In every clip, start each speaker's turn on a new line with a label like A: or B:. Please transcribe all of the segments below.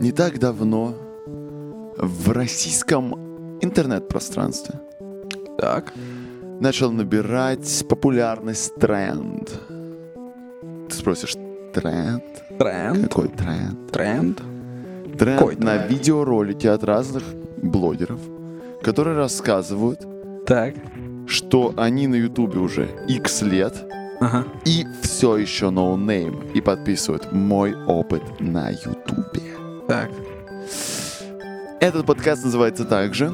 A: Не так давно в российском интернет-пространстве
B: Так.
A: начал набирать популярность тренд. Ты спросишь, тренд?
B: Тренд.
A: Какой тренд?
B: Тренд.
A: Тренд
B: Какой
A: на
B: тренд?
A: видеоролики от разных блогеров, которые рассказывают,
B: Так.
A: что они на ютубе уже x лет
B: Ага.
A: и все еще ноунейм и подписывают мой опыт на ютубе.
B: Так.
A: Этот подкаст называется также,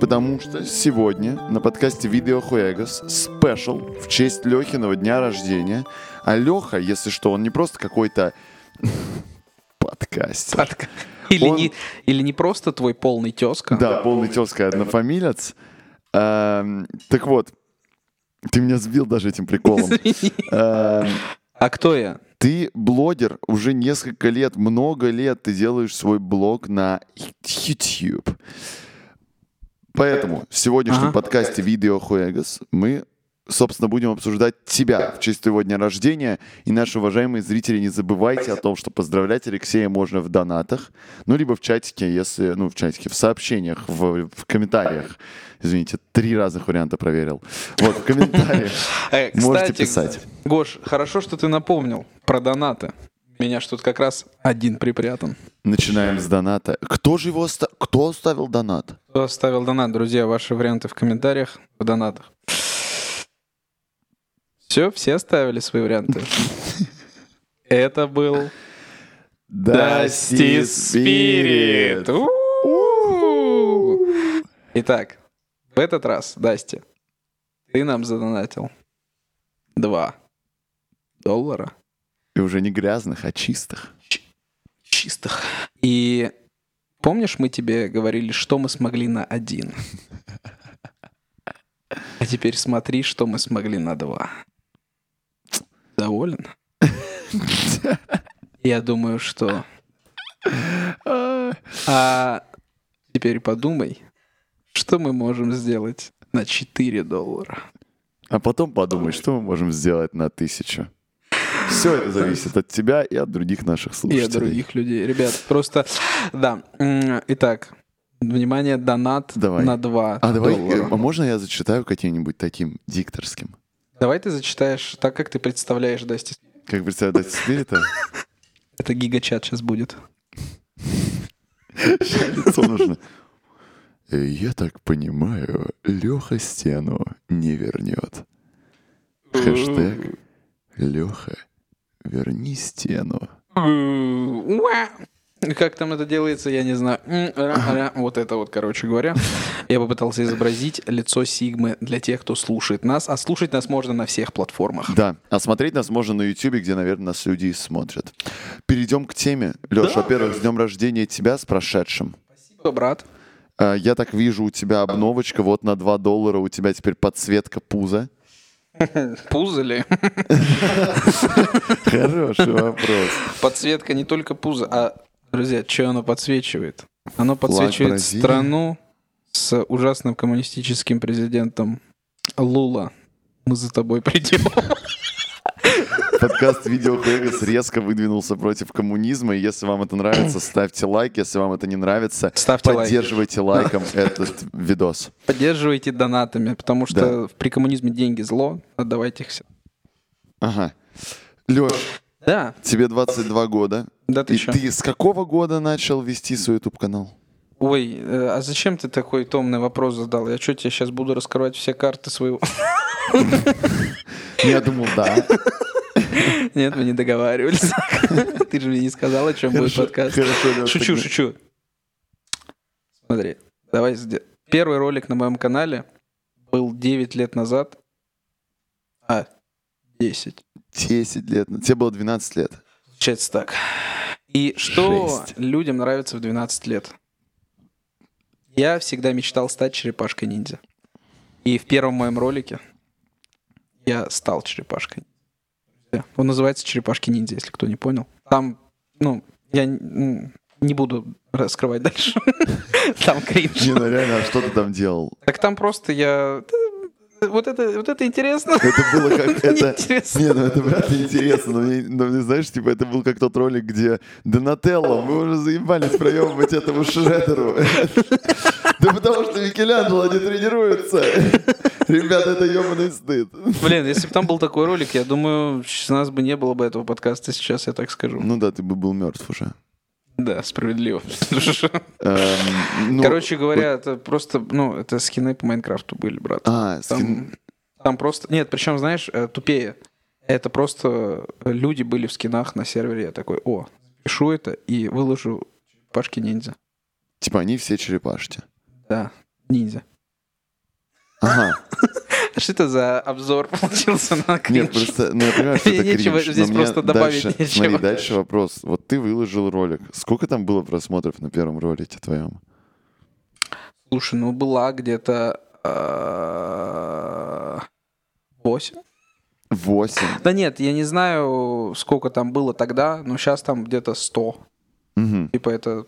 A: потому что сегодня на подкасте Видео Хуэгос спешл в честь Лехиного дня рождения. А Леха, если что, он не просто какой-то подкастер.
B: Подка- Или,
A: Он-
B: не, или не просто твой полный тезка.
A: Да, полный тезка однофамилец. Эм, Так вот, ты меня сбил даже этим приколом. Эм,
B: А кто я?
A: Ты блогер уже несколько лет, много лет ты делаешь свой блог на YouTube. Поэтому в сегодняшнем
B: Ага.
A: подкасте Видео Хуэгас мы, собственно, будем обсуждать тебя в честь твоего дня рождения. И наши уважаемые зрители, не забывайте о том, что поздравлять Алексея можно в донатах, ну, либо в чатике, если, ну, в чатике, в сообщениях, в, в комментариях. Извините, три разных варианта проверил. Вот, в комментариях.
B: Э,
A: Можете писать.
B: Гош, хорошо, что ты напомнил про донаты. Меня ж тут как раз один припрятан.
A: Начинаем с доната. Кто же его оста... Кто оставил донат?
B: Кто оставил донат, друзья? Ваши варианты в комментариях, в донатах. Все, все оставили свои варианты. Это был Dusty Spirit. Итак, в этот раз, Дасти, ты нам задонатил 2 доллара
A: И уже не грязных, а чистых.
B: чистых. И помнишь, мы тебе говорили, что мы смогли на один? А теперь смотри, что мы смогли на два. Доволен? Я думаю, что... А теперь подумай, что мы можем сделать на 4 доллара.
A: А потом подумай, что мы можем сделать на тысячу. Все это зависит от тебя и от других наших
B: И
A: слушателей.
B: от других людей. Ребят, просто... Да. Итак, внимание, донат
A: Давай.
B: на 2
A: А давай,
B: доллара.
A: э, а можно я зачитаю каким-нибудь таким дикторским?
B: Давай ты зачитаешь так, как ты представляешь, Дасти.
A: Как представить спирита?
B: Это гигачат сейчас будет.
A: Лицо нужно. Э, Я так понимаю, Леха стену не вернет. Хэштег Леха, верни стену.
B: Как там это делается, я не знаю. Вот это вот, короче говоря. Я попытался изобразить лицо Сигмы для тех, кто слушает нас. А слушать нас можно на всех платформах.
A: Да, а смотреть нас можно на YouTube, где, наверное, нас люди и смотрят. Перейдем к теме. Леш, во-первых, с днем рождения тебя, с прошедшим.
B: Спасибо, брат.
A: А, Я так вижу, у тебя обновочка, вот на 2 доллара у тебя теперь подсветка пуза.
B: Пузо ли?
A: Хороший вопрос.
B: Подсветка не только пуза, а, друзья, что оно подсвечивает? Оно подсвечивает
A: Бразилии?
B: страну с ужасным коммунистическим президентом Лула. Мы за тобой придем.
A: Подкаст Видео Хэггас резко выдвинулся против коммунизма. И если вам это нравится, ставьте лайк. Если вам это не нравится,
B: Ставьте
A: поддерживайте лайком этот видос.
B: Поддерживайте донатами, потому что при коммунизме деньги зло. Отдавайте их все.
A: Ага. Леш,
B: Да,
A: тебе 22 года.
B: да ты
A: И
B: чё?
A: ты с какого года начал вести свой YouTube-канал?
B: Ой, э, а зачем ты такой томный вопрос задал? Я что, тебе сейчас буду раскрывать все карты своего...
A: Я думал, да.
B: Нет, мы не договаривались. Ты же мне не сказал, о чем будет подкаст. Шучу, шучу. Смотри, давай сде- Первый ролик на моем канале был 9 лет назад. А, 10.
A: 10 лет. Тебе было 12 лет.
B: Получается так. И что
A: Жесть.
B: людям нравится в 12 лет? Я всегда мечтал стать черепашкой-ниндзя. И в первом моем ролике я стал черепашкой. Он называется «Черепашки-ниндзя», если кто не понял. Там, ну, я не буду раскрывать дальше. Там кринж.
A: Не, ну реально, а что ты там делал?
B: Так там просто я... вот это, вот это интересно.
A: Это было как... Это... Не, ну это вряд ли интересно, но, мне, но мне, знаешь, типа, это был как тот ролик, где Донателло, мы уже заебались проебывать этому Шредеру. Да потому что Микеланджело не тренируется. Ребята, это ебаный стыд.
B: Блин, если бы там был такой ролик, я думаю, с нас бы не было бы этого подкаста сейчас, я так скажу.
A: Ну да, ты бы был мертв уже.
B: Да, справедливо.
A: Эм, ну,
B: Короче говоря, это просто, ну, это скины по Майнкрафту были, брат.
A: А,
B: Там, просто... Нет, причем, знаешь, э, тупее. Это просто люди были в скинах на сервере. Я такой, о, пишу это и выложу Пашки ниндзя.
A: типа они все черепашки.
B: Да, ниндзя.
A: Ага.
B: А Что это за обзор получился на кринж?
A: Нет, просто, ну я понимаю, что это
B: нечего
A: кринж,
B: здесь просто добавить
A: дальше,
B: нечего.
A: Смотри, дальше вопрос. Вот ты выложил ролик. Сколько там было просмотров на первом ролике твоем?
B: Слушай, ну была где-то э, 8.
A: Восемь.
B: Да нет, я не знаю, сколько там было тогда, но сейчас там где-то 100.
A: Мгм.
B: Типа это...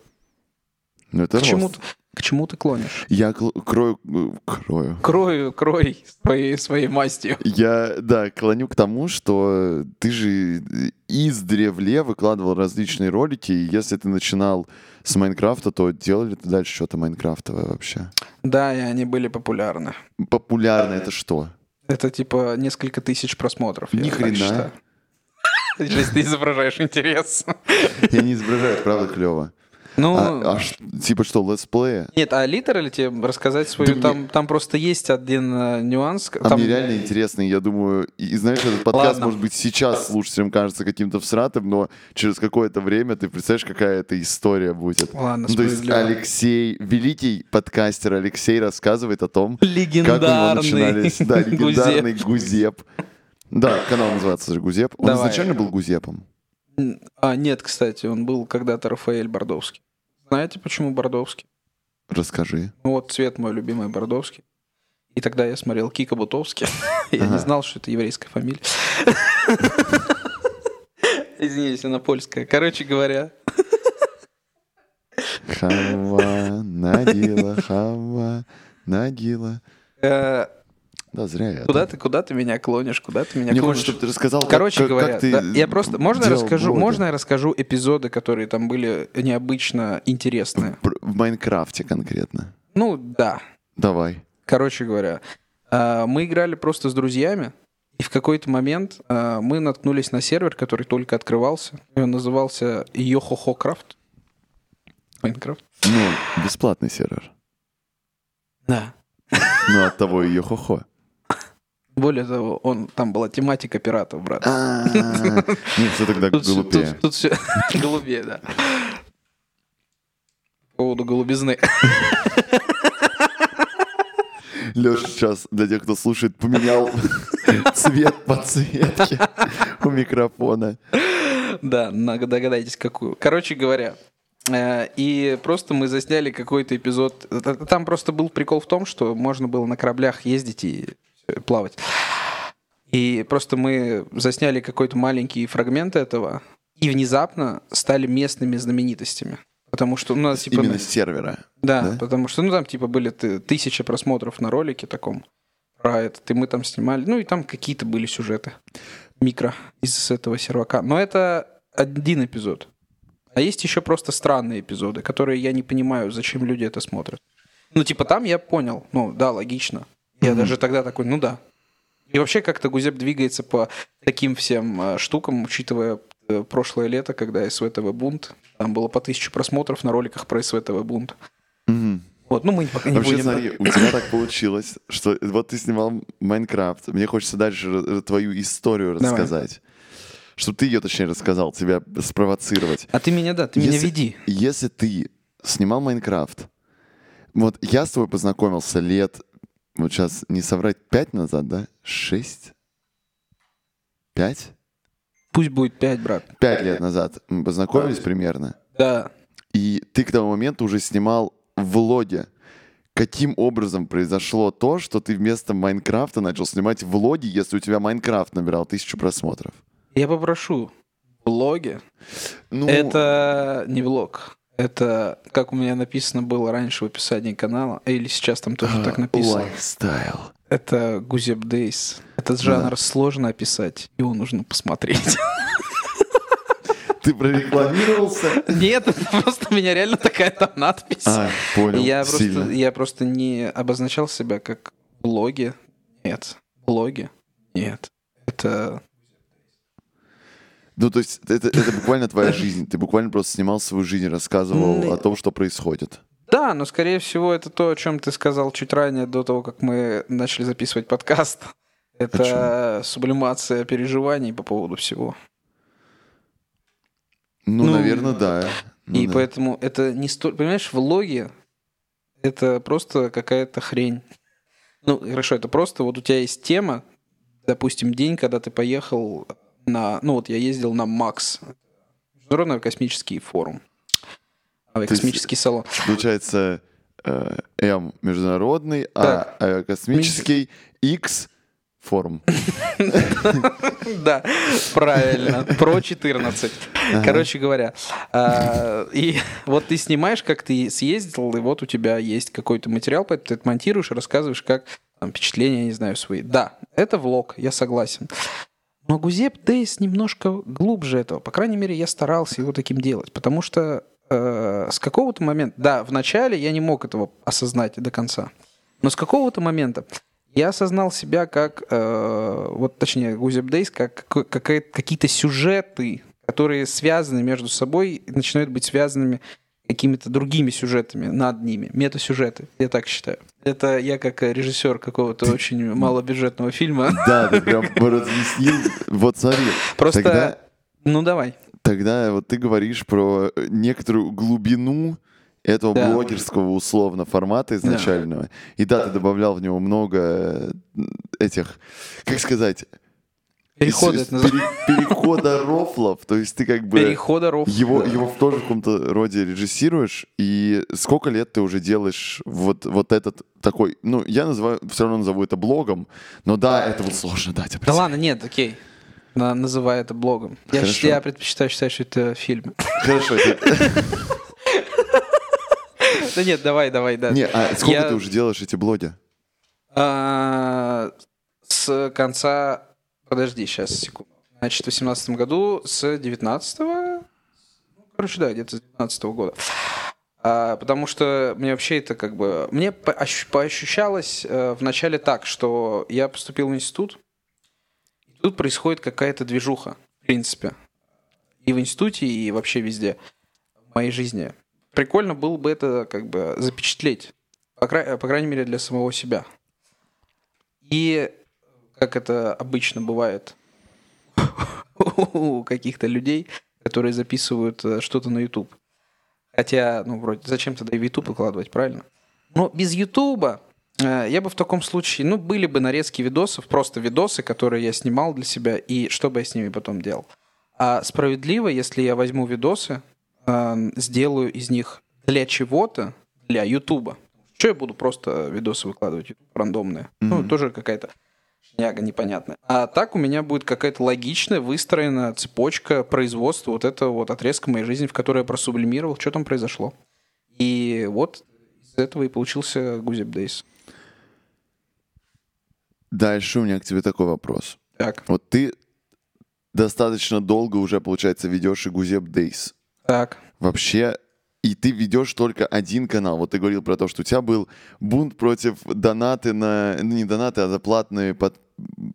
A: Ну это
B: К чему,
A: рост.
B: ты- к чему ты клонишь?
A: Я кл- крою... э, Крою.
B: Крою, крой своей, своей мастью.
A: Я, да, клоню к тому, что ты же издревле выкладывал различные ролики, и если ты начинал с Майнкрафта, то делали ты дальше что-то майнкрафтовое вообще?
B: Да, и они были популярны.
A: Популярно это что?
B: Это типа несколько тысяч просмотров. я
A: Ни
B: так
A: хрена.
B: считаю. Жесть, ты изображаешь интерес.
A: Я не изображаю, правда, клево.
B: Ну,
A: А, а типа что, летсплея?
B: нет, а литерали тебе рассказать свою,
A: Да
B: там, там просто есть один э, нюанс.
A: А
B: там-
A: мне реально интересно, я думаю, и, и знаешь, этот подкаст,
B: Ладно.
A: может быть, сейчас слушателям кажется каким-то всратым, но через какое-то время ты представляешь, какая это история будет.
B: Ладно,
A: Ну, то есть. Алексей, великий подкастер Алексей рассказывает о том, как у него
B: Легендарный
A: начинались, да, легендарный
B: Гузеп.
A: Гузеп. Да, канал называется же Гузеп. Он
B: Давай.
A: изначально был Гузепом.
B: А, нет, кстати, он был когда-то Рафаэль Бордовский. Знаете, почему Бордовский?
A: Расскажи.
B: Ну вот цвет мой любимый Бордовский. И тогда я смотрел Кика Бутовский. Я
A: Ага.
B: не знал, что это еврейская фамилия. Извините, она польская. Короче говоря,
A: Хава, Надила, Хава, Надила. Да, зря я.
B: куда ты, куда ты меня клонишь, куда ты меня
A: Мне
B: клонишь?
A: хочется, чтобы ты рассказал,
B: Короче
A: как,
B: говоря,
A: как ты
B: да, я просто можно я расскажу,
A: блоги?
B: можно я расскажу эпизоды, которые там были необычно интересные.
A: В Майнкрафте конкретно.
B: Ну да.
A: Давай.
B: Короче говоря, э, мы играли просто с друзьями, и в какой-то момент э, мы наткнулись на сервер, который только открывался. Он назывался Йохохо Крафт. Майнкрафт.
A: Ну, бесплатный сервер.
B: Да.
A: Ну, от того и хо
B: Более того, он, там была тематика пиратов, брат.
A: Ну, все тогда глупее.
B: тут, все голубее, да. По поводу голубизны.
A: Леша сейчас, для тех, кто слушает, поменял цвет подсветки у микрофона.
B: Да, догадайтесь, какую. Короче говоря, э, и просто мы засняли какой-то эпизод. Т- Там просто был прикол в том, что можно было на кораблях ездить и э, плавать. И просто мы засняли какой-то маленький фрагмент этого, и внезапно стали местными знаменитостями. Потому что, ну, типа...
A: Именно с сервера.
B: Да,
A: Да?
B: потому что, ну, там, типа, были ты- тысячи просмотров на ролике таком про этот, и мы там снимали, ну, и там какие-то были сюжеты микро из этого сервака. Но это один эпизод. А есть еще просто странные эпизоды, которые я не понимаю, зачем люди это смотрят. Ну, типа, там я понял, ну, да, логично. Я
A: Мгм.
B: даже тогда такой, ну да. И вообще как-то Гузеп двигается по таким всем э, штукам, учитывая э, прошлое лето, когда СВТВ бунт. Там было по тысяче просмотров на роликах про СВТВ бунт.
A: Мгм.
B: Вот, ну мы пока не
A: Вообще,
B: будем.
A: смотри, у тебя так получилось, что вот ты снимал Майнкрафт. Мне хочется дальше твою историю
B: Давай.
A: рассказать. Чтобы ты ее, точнее, рассказал, тебя спровоцировать.
B: А ты меня, да, ты меня веди.
A: Если ты снимал Майнкрафт, вот я с тобой познакомился лет, вот сейчас не соврать, пять назад, да? Шесть? Пять?
B: Пусть будет 5, брат.
A: Пять лет назад мы познакомились примерно.
B: Да.
A: И ты к тому моменту уже снимал влоги. Каким образом произошло то, что ты вместо Майнкрафта начал снимать влоги, если у тебя Майнкрафт набирал тысячу просмотров?
B: Я попрошу. Влоги.
A: Ну,
B: Это не влог. Это, как у меня написано было раньше в описании канала, или сейчас там тоже так написано.
A: Lifestyle.
B: Это Гузеп Days. Этот жанр сложно описать, его нужно посмотреть.
A: Ты прорекламировался?
B: Нет, просто у меня реально такая там надпись.
A: А, понял.
B: Я просто,
A: Сильно.
B: я просто не обозначал себя как блоги. Нет. Блоги? Нет. Это...
A: Ну, то есть это, это буквально твоя жизнь. Ты буквально просто снимал свою жизнь, рассказывал
B: Ну,
A: о том, что происходит.
B: Да, но скорее всего это то, о чем ты сказал чуть ранее, до того, как мы начали записывать подкаст. Это сублимация переживаний по поводу всего.
A: Ну,
B: Ну,
A: наверное, да. Ну
B: И
A: да.
B: поэтому это не столько... Понимаешь, влоги — это просто какая-то хрень. Ну, хорошо, это просто вот у тебя есть тема, допустим, день, когда ты поехал на... Ну, вот я ездил на МАКС, Международный космический форум.
A: Есть-
B: Космический салон.
A: Получается, э, М международный,
B: Так.
A: а э, космический, X форум.
B: Да, правильно. Про 14. Короче говоря. а, И вот ты снимаешь, как ты съездил, и вот у тебя есть какой-то материал, поэтому ты это монтируешь и рассказываешь, как там, впечатления, не знаю, свои. Да, это влог, я согласен. Но Гузеп Дейс немножко глубже этого. По крайней мере, я старался его таким делать. Потому что э, с какого-то момента... Да, в начале я не мог этого осознать до конца. Но с какого-то момента я осознал себя как, э, вот точнее, Гузеп Дейс, как какой- какая- какие-то сюжеты, которые связаны между собой начинают быть связанными какими-то другими сюжетами над ними, метасюжеты, я так считаю. Это я как э, режиссер какого-то очень малобюджетного фильма.
A: Да, ты прям разъяснил. Вот смотри.
B: Просто,
A: Тогда,
B: ну давай.
A: тогда вот ты говоришь про некоторую глубину этого
B: Да.
A: блогерского условно формата изначального. И да, ты добавлял в него много э, этих, как сказать,
B: Переходы
A: с-
B: это
A: пере- перехода рофлов. То есть ты как бы
B: Перехода ров.
A: его,
B: Да.
A: его в тоже в каком-то роде режиссируешь. И сколько лет ты уже делаешь вот, вот этот такой... Ну, я называю, все равно назову это блогом. Но да, это вот сложно дать
B: Да
A: определение.
B: ладно, нет, окей. На- называй это блогом. Я,
A: Хорошо.
B: щ- я предпочитаю считать, что это фильм.
A: Хорошо.
B: Да нет, давай, давай, да.
A: Не, а сколько
B: Я-
A: ты уже делаешь эти блоги?
B: А, С конца... Подожди, сейчас, секунду. Значит, в 18 году с 19 ну, короче, да, где-то с 19 года. А, потому что мне вообще это как бы... Мне по- ощ- поощущалось э, вначале так, что я поступил в институт, и тут происходит какая-то движуха, в принципе. И в институте, и вообще везде в моей жизни. Прикольно было бы это как бы запечатлеть. По, кра- по крайней мере, для самого себя. И как это обычно бывает у каких-то людей, которые записывают э, что-то на YouTube. Хотя, ну, вроде, зачем тогда и в YouTube выкладывать, правильно? Но без YouTube я бы в таком случае, ну, были бы нарезки видосов, просто видосы, которые я снимал для себя, и что бы я с ними потом делал. А справедливо, если я возьму видосы, э, сделаю из них для чего-то, для Ютуба. Что я буду просто видосы выкладывать YouTube рандомные? Ну, тоже какая-то шняга непонятная. А так у меня будет какая-то логичная, выстроенная цепочка производства вот этого вот отрезка моей жизни, в которой я просублимировал, что там произошло. И вот из этого и получился Гузеп Дейс.
A: Дальше у меня к тебе такой вопрос.
B: Так,
A: Вот ты достаточно долго уже, получается, ведешь и Гузеп Дейс.
B: так.
A: Вообще, и ты ведешь только один канал. Вот ты говорил про то, что у тебя был бунт против донаты на... Ну, не донаты, а за платные, под-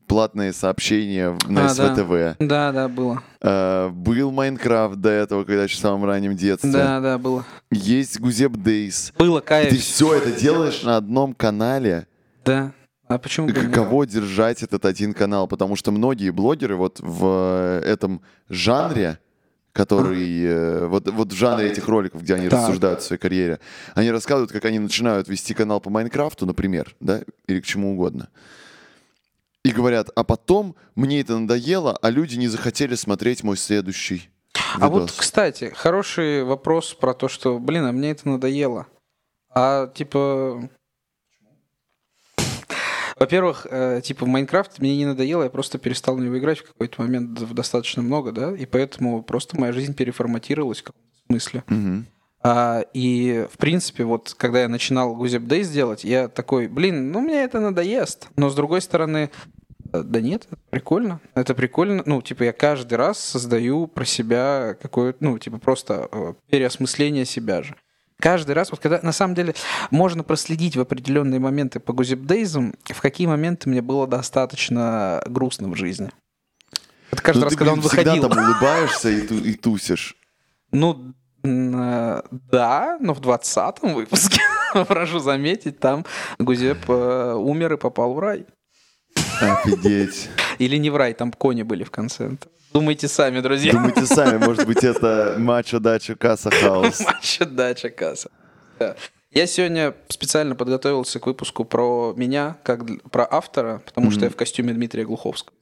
A: платные сообщения на
B: А, да.
A: СВТВ.
B: Да, да, было.
A: Э, был Майнкрафт до этого, когда еще в самом раннем детстве.
B: Да, да, было.
A: Есть Гузеп Дейс.
B: Было,
A: Ты
B: кайф.
A: все это делаешь на одном канале.
B: Да. А почему?
A: Каково держать этот один канал? Потому что многие блогеры вот в этом жанре, который э, вот, вот в жанре этих роликов, где они
B: Так.
A: рассуждают о своей карьере, они рассказывают, как они начинают вести канал по Майнкрафту, например, да, или к чему угодно. И говорят, а потом мне это надоело, а люди не захотели смотреть мой следующий
B: А вот,
A: видос.
B: кстати, хороший вопрос про то, что, блин, а мне это надоело. А типа... Во-первых, э, типа в Майнкрафт мне не надоело, я просто перестал в него играть в какой-то момент достаточно много, да, и поэтому просто моя жизнь переформатировалась в каком-то смысле.
A: Мгм.
B: А, и, в принципе, вот когда я начинал Гузеп Дейс делать, я такой, блин, ну мне это надоест. Но, с другой стороны, э, да нет, это прикольно. Это прикольно. Ну, типа, я каждый раз создаю про себя какое-то, ну, типа, просто э, переосмысление себя же. Каждый раз, вот когда на самом деле можно проследить в определенные моменты по Гузипдейзам, в какие моменты мне было достаточно грустно в жизни. Это каждый
A: Ну,
B: раз,
A: ты,
B: когда
A: блин,
B: он выходил.
A: всегда там улыбаешься и, ту- и тусишь.
B: Ну, э, да, но в 20 выпуске, прошу заметить, там Гузеп э, умер и попал в рай.
A: Офигеть.
B: Или не в рай, там кони были в конце. Думайте сами, друзья.
A: Думайте сами, может быть, это мачо дача касса хаус.
B: Матча дача касса. Да. Я сегодня специально подготовился к выпуску про меня, как про автора, потому что я в костюме Дмитрия Глуховского.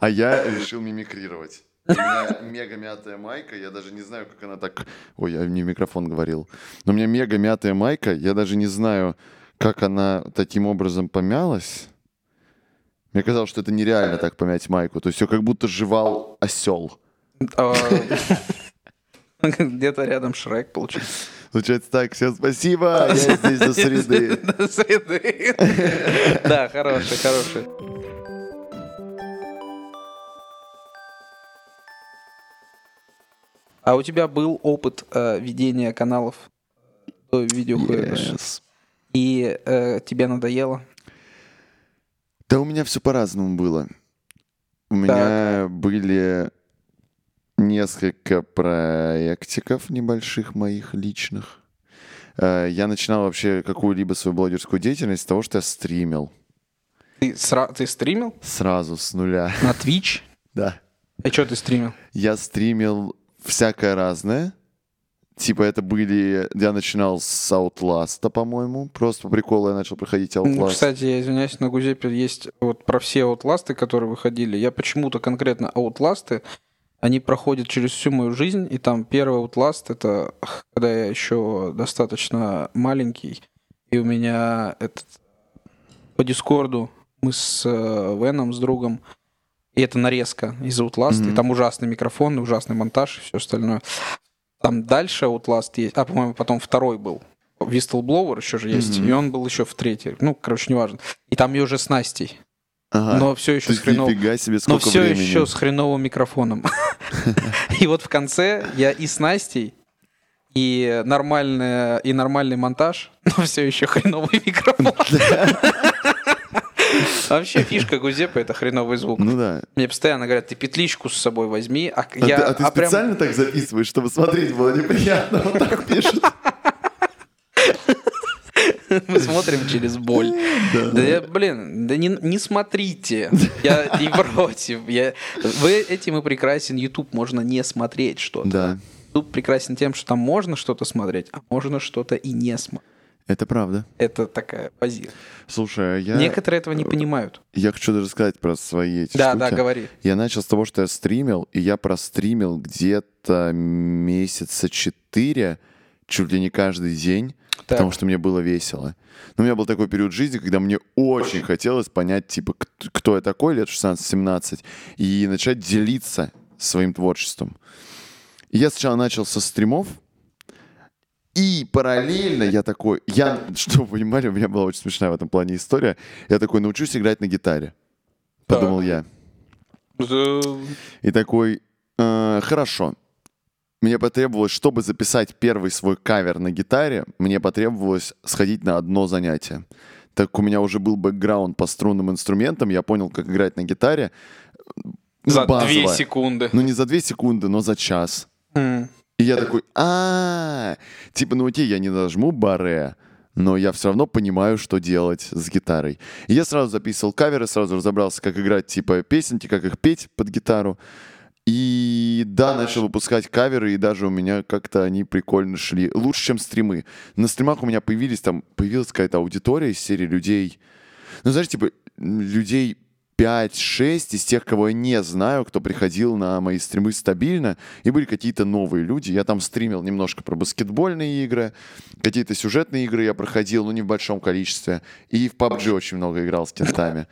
A: А я решил мимикрировать. У меня мега мятая майка, я даже не знаю, как она так... Ой, я не в микрофон говорил. Но у меня мега мятая майка, я даже не знаю, как она таким образом помялась. Мне казалось, что это нереально так помять майку. То есть все как будто жевал осел.
B: А, Где-то рядом Шрек получился.
A: Получается так, всем спасибо, я здесь до среды.
B: До среды. Да, хороший, хороший. А у тебя был опыт э, ведения каналов до видеохуя
A: Yes.
B: и э, тебе надоело?
A: Да у меня все по-разному было. У меня были несколько проектиков небольших моих личных. Э, Я начинал вообще какую-либо свою блогерскую деятельность с того, что я стримил.
B: Ты, сра- ты стримил
A: Сразу, с нуля.
B: на Twitch?
A: Да.
B: А что ты стримил?
A: Я стримил всякое разное. Типа это были... Я начинал с Outlast, по-моему. Просто по приколу я начал проходить
B: Ну,
A: Outlast.
B: кстати, я извиняюсь, на Гузепе есть вот про все аутласты, которые выходили. Я почему-то конкретно аутласты, они проходят через всю мою жизнь, и там первый аутласт это когда я еще достаточно маленький, и у меня этот по Дискорду мы с э, Веном, с другом, и это нарезка из Outlast, и
A: Мгм.
B: там ужасный микрофон, ужасный монтаж и все остальное. Там дальше Outlast есть, а, по-моему, потом второй был. Whistleblower еще же есть,
A: Мгм.
B: и он был еще в третьей. Ну, короче, неважно. И там ее уже с Настей,
A: Ага.
B: но все еще
A: То
B: с хреновым...
A: себе,
B: Но все
A: времени.
B: еще с хреновым микрофоном. И вот в конце я и с Настей, и, нормальная, и нормальный монтаж, но все еще хреновый микрофон. Вообще фишка Гузепа — это хреновый звук.
A: Ну да.
B: Мне постоянно говорят, ты петличку с собой возьми, а
A: А
B: я...
A: ты, а ты
B: а прям-
A: специально так записываешь, чтобы смотреть было неприятно? Вот так пишут.
B: Мы смотрим через боль. Да, я, блин, да не, не смотрите. Я и против. Я... Вы этим и прекрасен YouTube. Можно не смотреть что-то.
A: Да,
B: YouTube прекрасен тем, что там можно что-то смотреть, а можно что-то и не смотреть.
A: Это правда.
B: Это такая позиция.
A: Слушай, а я,
B: Некоторые этого не понимают.
A: я хочу даже сказать про свои эти
B: Да,
A: штуки.
B: да, говори.
A: Я начал с того, что я стримил, и я простримил где-то месяца четыре, чуть ли не каждый день,
B: Так.
A: потому что мне было весело. Но у меня был такой период жизни, когда мне очень хотелось понять, типа, кто я такой, лет 16-17, и начать делиться своим творчеством. И я сначала начал со стримов, и параллельно я такой, я, чтобы вы понимали, у меня была очень смешная в этом плане история, я такой, научусь играть на гитаре. Подумал я. И такой, «Э, хорошо. Мне потребовалось, чтобы записать первый свой кавер на гитаре, мне потребовалось сходить на одно занятие. Так у меня уже был бэкграунд по струнным инструментам, я понял, как играть на гитаре.
B: За
A: базово.
B: две секунды.
A: Ну, не за две секунды, но за час.
B: М.
A: И я такой, а типа, ну окей, я не нажму баре, но я все равно понимаю, что делать с гитарой. И я сразу записывал каверы, сразу разобрался, как играть, типа, песенки, как их петь под гитару. И да, начал выпускать каверы, и даже у меня как-то они прикольно шли. Лучше, чем стримы. На стримах у меня появились там, появилась какая-то аудитория из серии людей. Ну, знаешь, типа, людей 5-6 из тех, кого я не знаю, кто приходил на мои стримы стабильно, и были какие-то новые люди. Я там стримил немножко про баскетбольные игры, какие-то сюжетные игры я проходил, но не в большом количестве. И в PUBG очень много играл с кентами.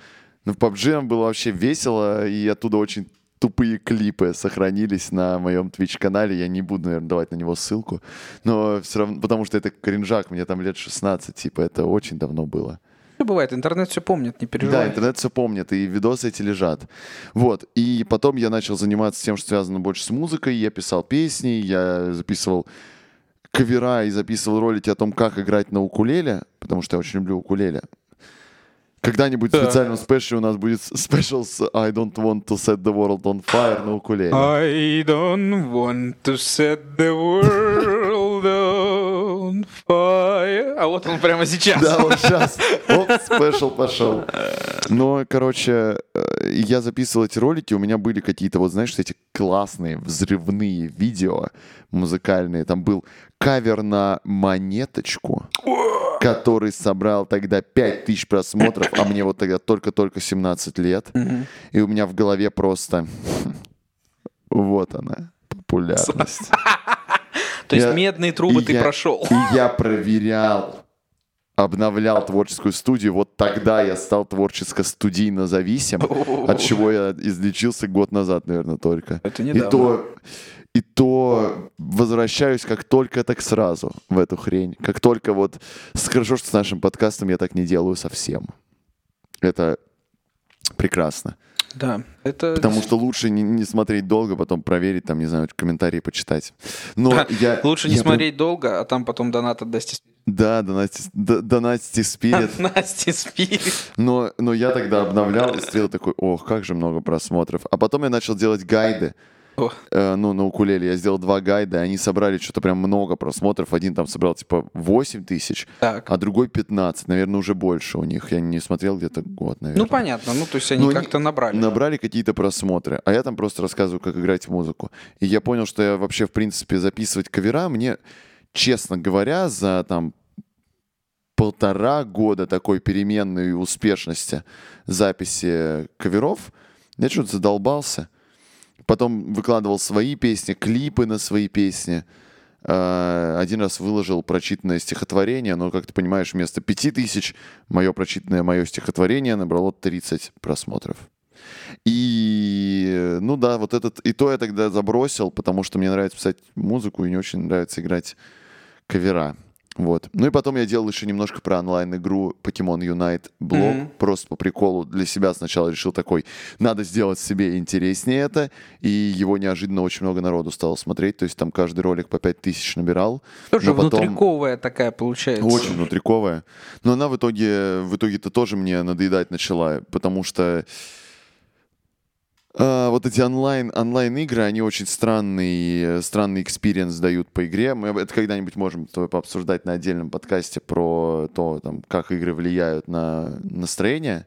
A: Но в PUBG было вообще весело, и оттуда очень тупые клипы сохранились на моем Twitch-канале. Я не буду, наверное, давать на него ссылку. Но все равно, потому что это кринжак, мне там лет 16, типа, это очень давно было.
B: Все бывает, интернет все помнит, не
A: Да,
B: переживай.
A: интернет все помнит, и видосы эти лежат. Вот, и потом я начал заниматься тем, что связано больше с музыкой. Я писал песни, я записывал кавера и записывал ролики о том, как играть на укулеле, потому что я очень люблю укулеле. Когда-нибудь в специальном спешле у нас будет спешл с I don't want to set the world on fire на укулеле.
B: I don't want to set the world on fire. А вот он прямо сейчас.
A: Да, вот сейчас. Оп, спешл пошел. Но, короче, э, я записывал эти ролики, у меня были какие-то, вот знаешь, эти классные взрывные видео музыкальные. Там был кавер на монеточку, который собрал тогда 5000 просмотров, а мне вот тогда только-только 17 лет. И у меня в голове просто... Вот она, популярность.
B: То есть медные трубы
A: и
B: ты прошел.
A: И я проверял, обновлял творческую студию. Вот тогда я стал творческо-студийно зависим, от чего я излечился год назад, наверное, только.
B: Это
A: И
B: недавно.
A: то, и то возвращаюсь как только, так сразу в эту хрень. Как только вот... с- Хорошо, что с нашим подкастом я так не делаю совсем. Это прекрасно.
B: Да, это...
A: Потому что лучше не, не смотреть долго, потом проверить, там, не знаю, комментарии почитать. Но я...
B: Лучше не
A: я прям-
B: смотреть долго, а там потом донат отдасти.
A: Да, донатите спирит.
B: Настя Спирит.
A: Но, но я тогда обновлял и смотрел такой, ох, как же много просмотров. А потом я начал делать гайды.
B: О.
A: Э, ну, на укулеле я сделал два гайда, и они собрали что-то прям много просмотров. Один там собрал типа 8 тысяч,
B: Так.
A: а другой 15. Наверное, уже больше у них. Я не смотрел где-то год, наверное.
B: Ну, понятно. Ну, то есть они
A: Ну,
B: как-то набрали.
A: Набрали какие-то просмотры, а я там просто рассказываю, как играть в музыку. И я понял, что я вообще, в принципе, записывать кавера, мне, честно говоря, за там полтора года такой переменной успешности записи каверов, я что-то задолбался. Потом выкладывал свои песни, клипы на свои песни. Э, Один раз выложил прочитанное стихотворение, но, как ты понимаешь, вместо пяти тысяч мое прочитанное мое стихотворение набрало 30 просмотров. И, ну да, вот этот, и то я тогда забросил, потому что мне нравится писать музыку и не очень нравится играть кавера. Вот. Ну и потом я делал еще немножко про онлайн-игру Pokemon Unite блог.
B: Мгм.
A: Просто по приколу для себя сначала решил такой, надо сделать себе интереснее это. И его неожиданно очень много народу стало смотреть. То есть там каждый ролик по 5000 набирал.
B: Тоже
A: потом-
B: внутриковая такая получается.
A: Очень внутриковая. Но она в итоге, в итоге-то тоже мне надоедать начала, потому что а, вот эти онлайн, онлайн-игры, они очень странный, странный experience дают по игре. Мы это когда-нибудь можем пообсуждать на отдельном подкасте про то, там, как игры влияют на настроение.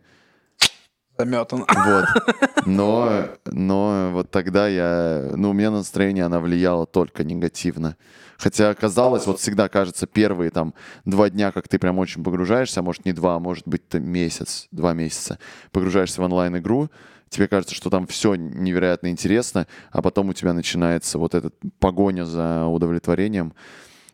B: Заметан.
A: Вот. Но, но вот тогда я... Ну, у меня на настроение она влияла только негативно. Хотя казалось, вот всегда кажется, первые там два дня, как ты прям очень погружаешься, а может не два, а может быть ты месяц, два месяца, погружаешься в онлайн-игру, тебе кажется, что там все невероятно интересно, а потом у тебя начинается вот эта погоня за удовлетворением.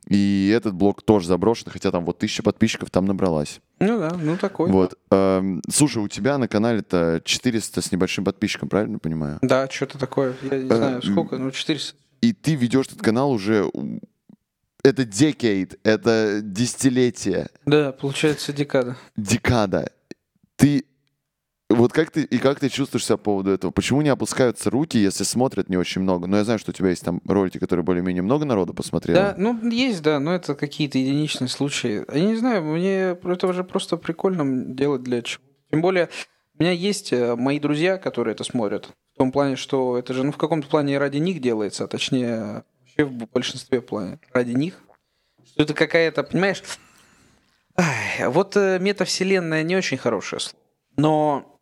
A: И этот блог тоже заброшен, хотя там вот тысяча подписчиков там набралась.
B: Ну да, ну такой.
A: Вот. Эм, слушай, у тебя на канале-то 400 с небольшим подписчиком, правильно понимаю?
B: Да, что-то такое. Я не знаю, сколько, ну 400.
A: И ты ведешь этот канал уже... Это decade, это десятилетие,
B: Да, получается декада.
A: декада. Ты... Вот как ты, и как ты чувствуешь себя по поводу этого? Почему не опускаются руки, если смотрят не очень много? Но я знаю, что у тебя есть там ролики, которые более-менее много народу посмотрело.
B: Да, ну есть, да, но это какие-то единичные случаи. Я не знаю, мне это уже просто прикольно делать для чего. Тем более, у меня есть э, мои друзья, которые это смотрят. В том плане, что это же, ну, в каком-то плане ради них делается, а точнее, вообще в большинстве плане ради них. Что это какая-то, понимаешь, Ай, вот э, метавселенная не очень хорошее слово. Но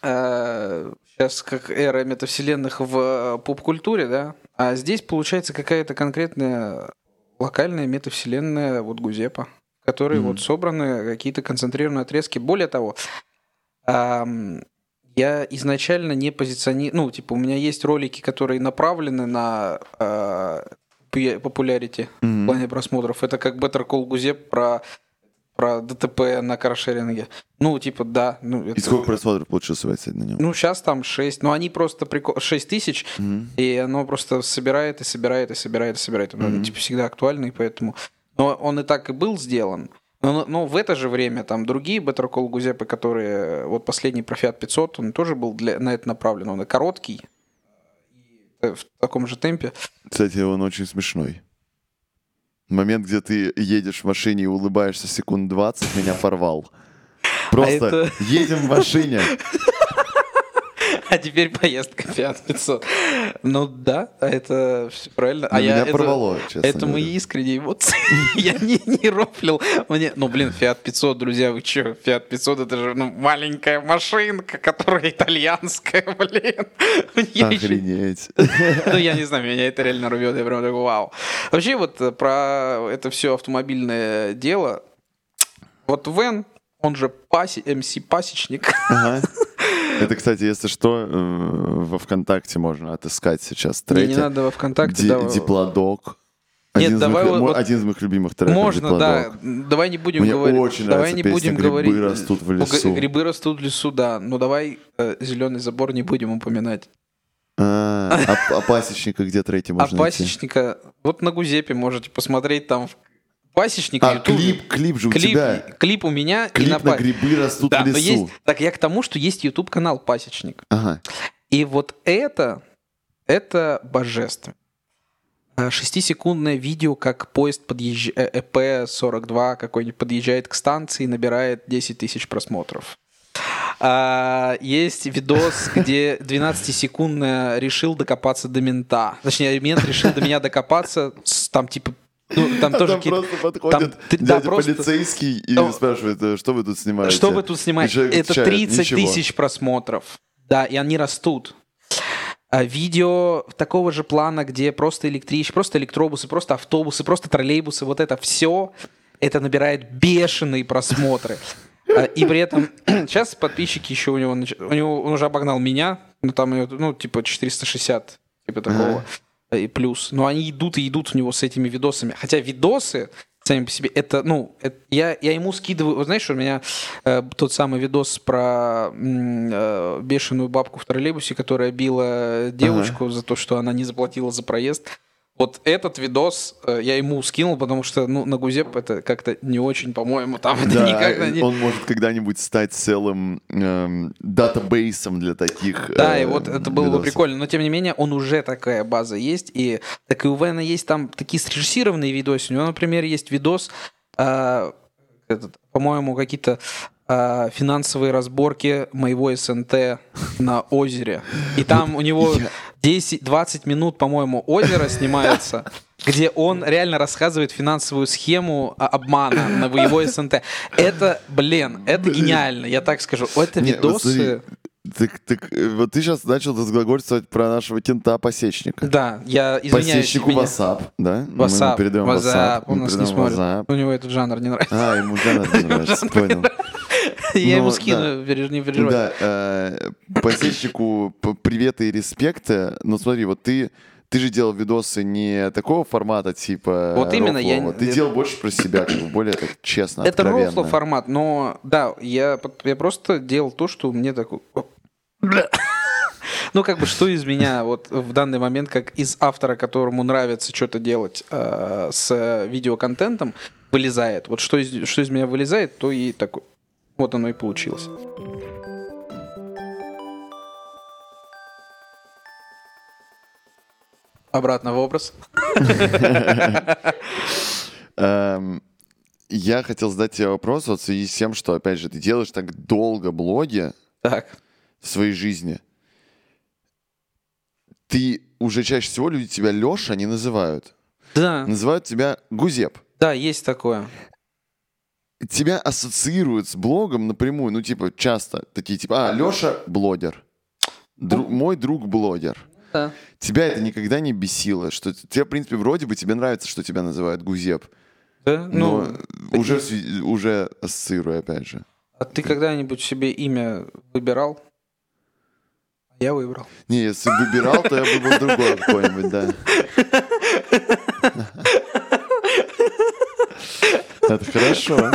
B: сейчас как эра метавселенных в э, поп-культуре, да, а здесь получается какая-то конкретная локальная метавселенная вот Гузепа, в которой
A: Мгм.
B: вот собраны какие-то концентрированные отрезки. Более того, я изначально не позиционирую, ну, типа, у меня есть ролики, которые направлены на а, популярити в
A: Мгм.
B: плане просмотров. Это как Better Call Гузеп про про ДТП на каршеринге. Ну, типа, да. Ну,
A: И
B: это-
A: сколько просмотров получилось вас на нем?
B: ну, сейчас там 6. Ну, они просто прикол... 6 тысяч, и оно просто собирает и собирает и собирает и собирает. Он,
A: Мгм.
B: типа, всегда актуальный, поэтому... Но он и так и был сделан. Но, но в это же время там другие Better Call Гузепы, которые... Вот последний про Fiat 500, он тоже был для... на это направлен. Он и короткий, и в таком же темпе.
A: Кстати, он очень смешной. Момент, где ты едешь в машине и улыбаешься секунд 20, меня порвал. Просто
B: А это-
A: едем в машине.
B: А теперь поездка Fiat 500. Ну да, это все правильно.
A: Но
B: А я
A: меня
B: это-
A: порвало, честно
B: Это мои искренние эмоции. Я не, не рофлил. Мне, ну, блин, Fiat 500, друзья, вы чё? Fiat 500 это же ну, маленькая машинка, которая итальянская, блин. Мне
A: Охренеть.
B: Ну, я не знаю, меня это реально рвет. Я прям такой, вау. Вообще, вот э, про это все автомобильное дело. Вот Вен, он же паси, МС Пасечник.
A: Ага. Это, кстати, если что, э, во ВКонтакте можно отыскать сейчас
B: Не,
A: треки.
B: не надо во ВКонтакте.
A: Ди-
B: давай.
A: Диплодок.
B: Нет,
A: Один из
B: давай
A: моих-
B: вот-
A: Один из моих любимых треков.
B: Можно, да. Давай не будем
A: Мне
B: говорить.
A: очень
B: давай не будем
A: «Грибы
B: говорить.
A: растут в
B: Ну,
A: лесу».
B: Грибы растут в лесу, да. Но давай зеленый забор не будем упоминать.
A: А, а- а пасечника где треки
B: А
A: можно найти?
B: пасечника, вот на Гузепе можете посмотреть там в- пасечник
A: А, клип, клип же у
B: клип,
A: тебя.
B: клип у меня и
A: Клип
B: на,
A: на
B: па-
A: грибы растут
B: Да,
A: в
B: но
A: лесу.
B: есть, так я к тому, что есть YouTube канал Пасечник.
A: Ага.
B: И вот это, это божественно. А, Шестисекундное видео, как поезд подъезжает, ЭП-42 какой-нибудь подъезжает к станции и набирает 10 тысяч просмотров. А, есть видос, где 12-секундное решил докопаться до мента. Точнее, мент решил до меня докопаться, там типа, ну, там
A: А
B: тоже
A: там просто подходит
B: там ты- да,
A: дядя
B: просто-
A: полицейский и
B: Ну,
A: спрашивает, э, что вы тут снимаете?
B: Что вы тут снимаете? Это
A: отвечает,
B: 30
A: «Ничего».
B: тысяч просмотров. Да, и они растут. А видео такого же плана, где просто электрички, просто электробусы, просто автобусы, просто троллейбусы, вот это все, это набирает бешеные просмотры. А, И при этом сейчас подписчики еще у него, у него он уже обогнал меня, ну там ну типа 460, типа такого и плюс. Но они идут и идут у него с этими видосами. Хотя видосы сами по себе, это, ну, это- я, я ему скидываю, вот знаешь, у меня э, тот самый видос про э, бешеную бабку в троллейбусе, которая била девочку за то, что она не заплатила за проезд. Вот этот видос э, я ему скинул, потому что, ну, на Гузеп это как-то не очень, по-моему, там это
A: Да,
B: никогда не...
A: он может когда-нибудь стать целым эм, датабейсом для таких
B: Да, и
A: э,
B: вот это было бы
A: видосов.
B: прикольно. Но тем не менее, он уже такая база есть. И так и у Вена есть там такие срежиссированные видосы. У него, например, есть видос, а, этот, по-моему, какие-то а, финансовые разборки моего СНТ на озере. И там у него
A: я-
B: 10-20 минут, по-моему, озеро снимается, где он реально рассказывает финансовую схему а, обмана на его СНТ. Это, блин, это
A: Блин.
B: гениально, я так скажу. Это
A: Не,
B: видосы...
A: Так, так, э, вот ты сейчас начал разглагольствовать про нашего кента-посечника.
B: Да, я извиняюсь.
A: Посечнику
B: меня-
A: WhatsApp, да? Мы ему
B: WhatsApp,
A: передаем
B: WhatsApp,
A: WhatsApp.
B: он
A: мы
B: нас не смотрит.
A: WhatsApp.
B: У него этот жанр не нравится.
A: А, ему жанр не нравится, понял.
B: Я ему
A: Ну,
B: скину, не переживай.
A: Да, э, посечнику п- приветы и респекты. Но смотри, вот ты ты же делал видосы не такого формата, типа
B: Вот именно, я
A: рофлового.
B: не-
A: Ты делал больше про себя, как бы более так честно,
B: Это рофло формат, но да, я, я просто делал то, что мне такой... Бля. Ну, как бы, что из меня вот в данный момент, как из автора, которому нравится что-то делать э, с видеоконтентом, вылезает. Вот что из, что из меня вылезает, то и такой. Вот оно и получилось. Обратно в образ.
A: Эм, Я хотел задать тебе вопрос вот в связи с тем, что, опять же, ты делаешь так долго блоги
B: Так.
A: в своей жизни. Ты уже чаще всего люди тебя Леша не называют.
B: Да,
A: Называют тебя Гузеп.
B: да, есть такое.
A: Тебя ассоциируют с блогом напрямую, ну, типа, часто. Такие, типа, а, Леша блогер. Дру- мой друг блогер.
B: Да.
A: Тебя это никогда не бесило, что тебе, в принципе, вроде бы тебе нравится, что тебя называют Гузеп,
B: Да?
A: но
B: Ну,
A: уже, сви- уже ассоциирую, опять же.
B: а ты когда-нибудь себе имя выбирал? Я выбрал.
A: Не, если бы выбирал, то я бы был другой какой-нибудь, да. Это хорошо.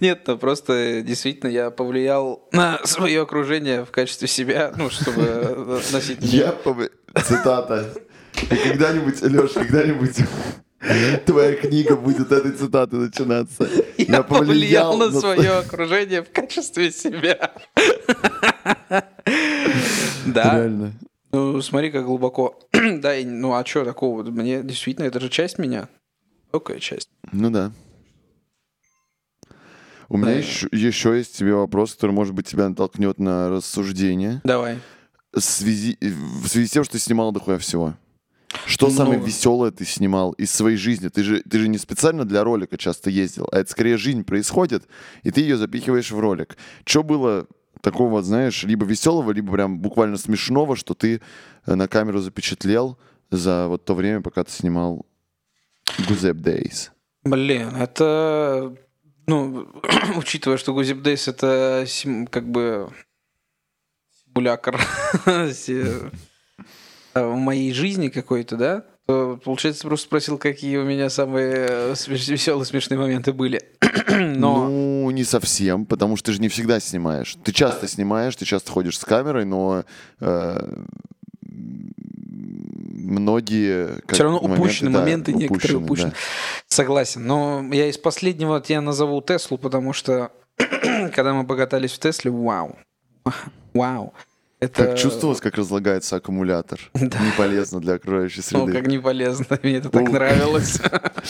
B: Нет, то просто действительно я повлиял на свое окружение в качестве себя, ну, чтобы э, носить...
A: Я повлиял... Цитата. И когда-нибудь, Леш, когда-нибудь твоя книга будет этой цитаты начинаться.
B: Я, я повлиял, повлиял на, на свое окружение в качестве себя. Да.
A: Реально.
B: Ну, смотри, как глубоко. Да, и- ну а что такого? Мне действительно, это же часть меня. Только часть.
A: Ну да. У меня
B: Да.
A: еще, еще есть тебе вопрос, который, может быть, тебя натолкнет на рассуждение.
B: Давай.
A: В связи, в связи с тем, что ты снимал дохуя всего. Что
B: Много.
A: самое веселое ты снимал из своей жизни? Ты же, ты же не специально для ролика часто ездил, а это скорее жизнь происходит, и ты ее запихиваешь в ролик. Что было такого, знаешь, либо веселого, либо прям буквально смешного, что ты э, на камеру запечатлел за вот то время, пока ты снимал Гузеп Days?
B: Блин, это... Ну, учитывая, что Гузип Дейс это сим- как бы симулятор се- э, в моей жизни какой-то, да? То, получается, просто спросил, какие у меня самые веселые, смешные моменты были. Но...
A: Ну, не совсем, потому что ты же не всегда снимаешь. Ты часто снимаешь, ты часто ходишь с камерой, но э, многие... как
B: Все равно упущены
A: да,
B: моменты, некоторые упущены.
A: да.
B: Согласен. Но я из последнего тебя назову Теслу, потому что когда мы покатались в Тесле, вау. Вау. Это...
A: Как чувствовалось, как разлагается аккумулятор.
B: Да.
A: Не полезно для окружающей среды.
B: как не полезно, мне это так нравилось.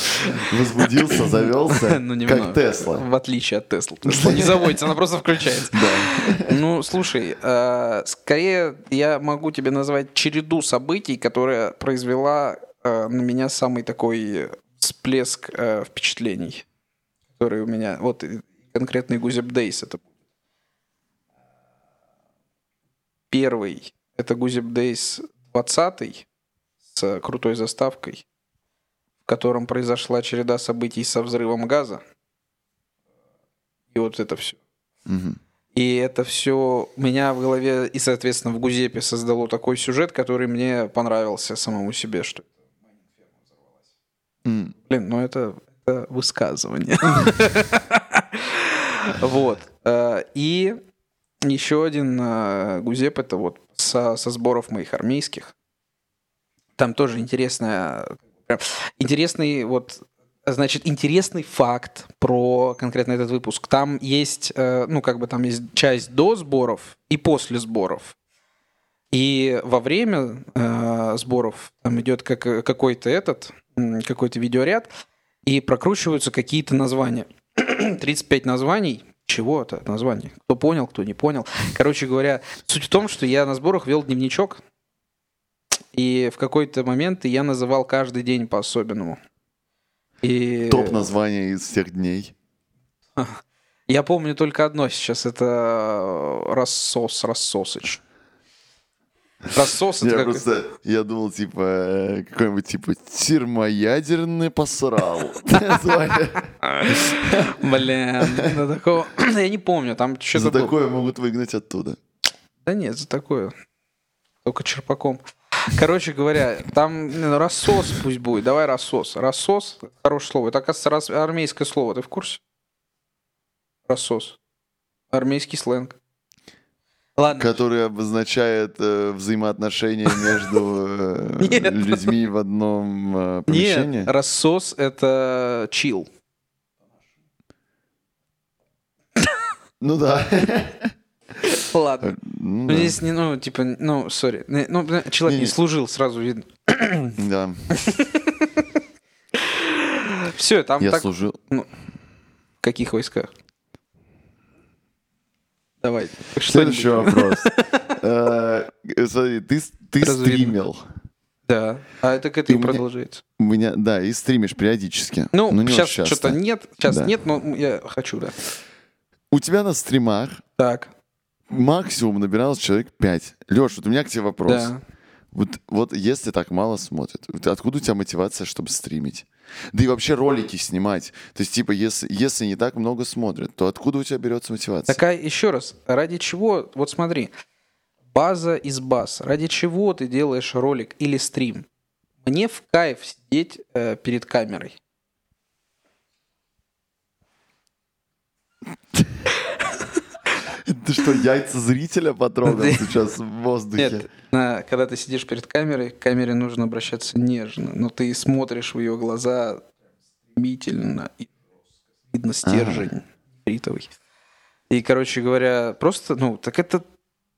A: Возбудился, завелся,
B: Ну, немного.
A: как Тесла.
B: В отличие от Теслы. Тесла не заводится, она просто включается.
A: Да.
B: Ну, слушай, э, скорее я могу тебе назвать череду событий, которая произвела э, на меня самый такой всплеск э, впечатлений, который у меня... Вот конкретный Гузеп Дейс это Первый — это Гузеп Дейс 20 с крутой заставкой, в котором произошла череда событий со взрывом газа. И вот это все.
A: Мгм.
B: И это все у меня в голове и, соответственно, в Гузепе создало такой сюжет, который мне понравился самому себе, что
A: М.
B: Блин, ну это, это высказывание. Вот. Э, И еще один э, Гузеп, это вот со, со сборов моих армейских. Там тоже интересная, прям интересный вот Значит, интересный факт про конкретно этот выпуск. Там есть, э, ну, как бы там есть часть до сборов и после сборов. И во время э, сборов там идет как, какой-то этот, какой-то видеоряд, и прокручиваются какие-то названия. 35 названий. Чего это название? Кто понял, кто не понял. Короче говоря, суть в том, что я на сборах вел дневничок, и в какой-то момент я называл каждый день по-особенному. И
A: Топ название из всех дней.
B: я помню только одно сейчас, это рассос, рассосыч. Рассос это
A: Я
B: как...
A: просто, я думал, типа, э, какой-нибудь, типа, термоядерный посрал.
B: Блин, за такого... Я не помню, там что-то
A: За такое могут выгнать оттуда.
B: Да нет, за такое. Только черпаком. Короче говоря, там ну, рассос пусть будет. Давай рассос. Рассос — хорошее слово. Это, оказывается, рас- армейское слово. Ты в курсе? Рассос. Армейский сленг. Ладно.
A: Который обозначает э, взаимоотношения между э, людьми в одном э, помещении.
B: Нет, рассос — это чил.
A: Ну да.
B: Ладно.
A: Ну
B: Ну,
A: да.
B: Здесь не, ну, типа, ну, сори. Ну, человек не служил, сразу видно.
A: Да.
B: Все, там
A: Я
B: так...
A: служил.
B: В каких войсках? Давай.
A: Следующий вопрос. Э, Смотри, ты ты стримил.
B: Да. А это к
A: И
B: этой
A: у меня-
B: продолжается.
A: У меня, да, и стримишь периодически.
B: Ну,
A: но не
B: сейчас
A: часто.
B: что-то нет. Сейчас
A: Да.
B: нет, но я хочу, да.
A: У тебя на стримах
B: Так,
A: максимум набиралось человек 5. Леш, вот у меня к тебе вопрос.
B: да.
A: Вот, вот если так мало смотрят, откуда у тебя мотивация, чтобы стримить? Да и вообще ролики снимать. То есть, типа, если, если не так много смотрят, то откуда у тебя берется мотивация?
B: Такая, еще раз, ради чего, вот смотри, база из баз. Ради чего ты делаешь ролик или стрим? Мне в кайф сидеть э, перед камерой.
A: Ты что, яйца зрителя потрогал сейчас в воздухе?
B: Нет, когда ты сидишь перед камерой, к камере нужно обращаться нежно, но ты смотришь в ее глаза стремительно, и видно стержень ритовый. И, короче говоря, просто, ну, так это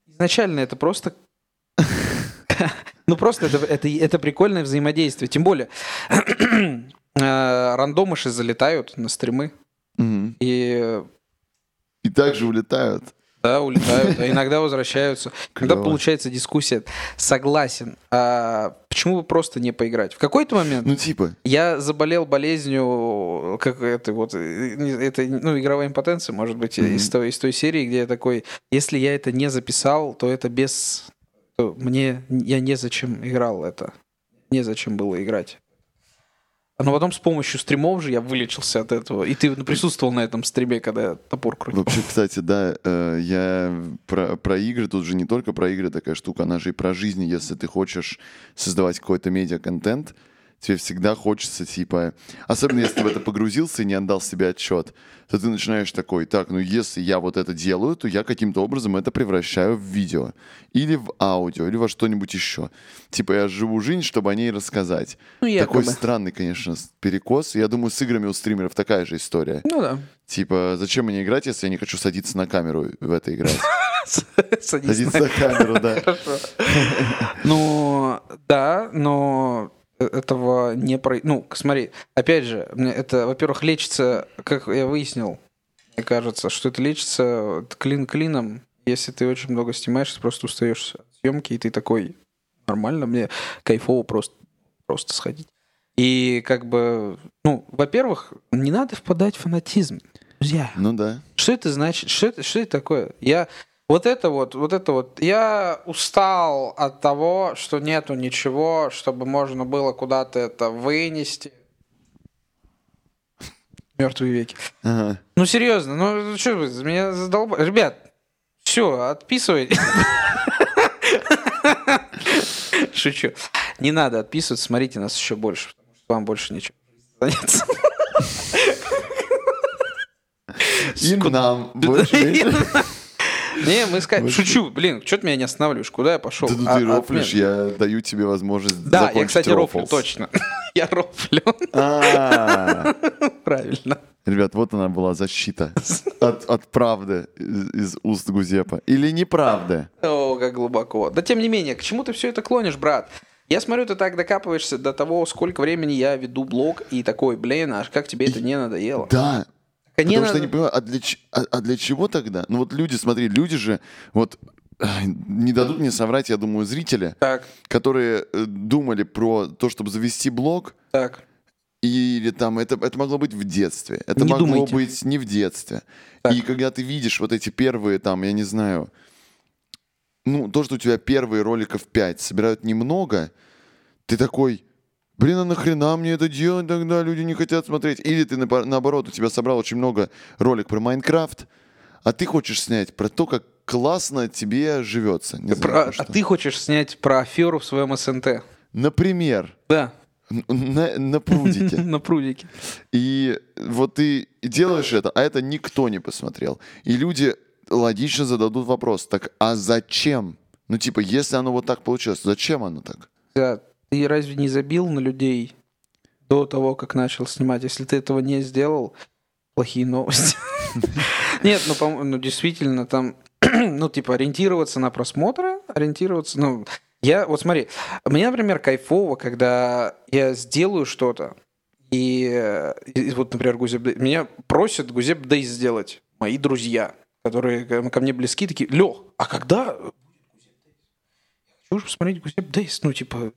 B: изначально это просто... Ну, просто это, это, это прикольное взаимодействие. Тем более, э, рандомыши залетают на стримы,
A: Мгм.
B: и
A: И также улетают.
B: Да, улетают, а иногда возвращаются. Когда получается дискуссия, согласен. А почему бы просто не поиграть? В какой-то момент
A: Ну, типа,
B: я заболел болезнью, как это вот, э, это, ну, игровая импотенция, может быть,
A: Мгм.
B: из, той, из той серии, где я такой, если я это не записал, то это без... то мне... Я незачем играл это. Незачем было играть. Но потом с помощью стримов же я вылечился от этого. И ты присутствовал на этом стриме, когда я топор крутил.
A: Вообще, кстати, да, э, я про, про игры, тут же не только про игры такая штука, она же и про жизнь. Если ты хочешь создавать какой-то медиа-контент, тебе всегда хочется, типа... Особенно если ты в это погрузился и не отдал себе отчет, то ты начинаешь такой, так, ну если я вот это делаю, то я каким-то образом это превращаю в видео. Или в аудио, или во что-нибудь еще. Типа я живу жизнь, чтобы о ней рассказать.
B: Ну,
A: Такой странный, конечно, перекос. Я думаю, с играми у стримеров такая же история.
B: Ну да.
A: Типа, зачем мне играть, если я не хочу садиться на камеру в это играть? Садиться
B: на
A: камеру, да.
B: Ну, да, но этого не про... Ну, смотри, опять же, мне это, во-первых, лечится, как я выяснил, мне кажется, что это лечится клин клином. Если ты очень много снимаешь, ты просто устаешь от съемки, и ты такой, нормально, мне кайфово просто, просто сходить. И как бы, ну, во-первых, не надо впадать в фанатизм. Друзья,
A: Ну да.
B: что это значит? Что это, что это такое? Я вот это вот, вот это вот. Я устал от того, что нету ничего, чтобы можно было куда-то это вынести. Мертвые веки.
A: Ага.
B: Ну серьезно, ну что вы меня задолбали? Ребят, все, отписывай. Шучу. Не надо отписывать, смотрите нас еще больше, потому что вам больше нечего заняться.
A: И нам больше.
B: Не, мы сказали, шучу, блин, что ты меня не останавливаешь, куда я пошел?
A: Да ну
B: А-
A: ты
B: от
A: рофлишь, я даю тебе возможность
B: Да, я, кстати, рофлю, точно. Я рофлю,
A: А,
B: правильно.
A: Ребят, вот она была защита от, от правды из, из уст Гузепа. Или неправды.
B: О, как глубоко. Да тем не менее, к чему ты все это клонишь, брат? Я смотрю, ты так докапываешься до того, сколько времени я веду блог, и такой, блин, аж как тебе это не надоело?
A: Да,
B: Не
A: Потому что я не понимаю, а для, а- а для чего тогда? Ну вот люди, смотри, люди же, вот не дадут мне соврать, я думаю, зрители,
B: Так,
A: которые э, думали про то, чтобы завести блог,
B: так.
A: или там это, это могло быть в детстве, это
B: Не
A: могло
B: думайте.
A: быть не в детстве.
B: Так.
A: И когда ты видишь вот эти первые, там, я не знаю, ну, то, что у тебя первые роликов 5 собирают немного, ты такой, блин, а нахрена мне это делать тогда, люди не хотят смотреть. Или ты, наоборот, у тебя собрал очень много ролик про Майнкрафт, а ты хочешь снять про то, как классно тебе живется. Не знаю,
B: Про- а ты хочешь снять про аферу в своем СНТ?
A: Например,
B: Да,
A: на, на прудике.
B: на прудике.
A: И вот ты делаешь это, а это никто не посмотрел. И люди логично зададут вопрос, так а зачем? Ну типа, если оно вот так получилось, зачем оно так?
B: Да, ты разве не забил на людей до того, как начал снимать? Если ты этого не сделал, плохие новости. Нет, ну, ну, действительно, там, ну, типа, ориентироваться на просмотры, ориентироваться, ну, я, вот смотри, мне, например, кайфово, когда я сделаю что-то, и, и вот, например, Гузеп Дэй- меня просят Гузеп Дэй сделать мои друзья, которые ко мне близки, такие, Лех, а когда хочу посмотреть Гузеп Дейс. Ну, типа,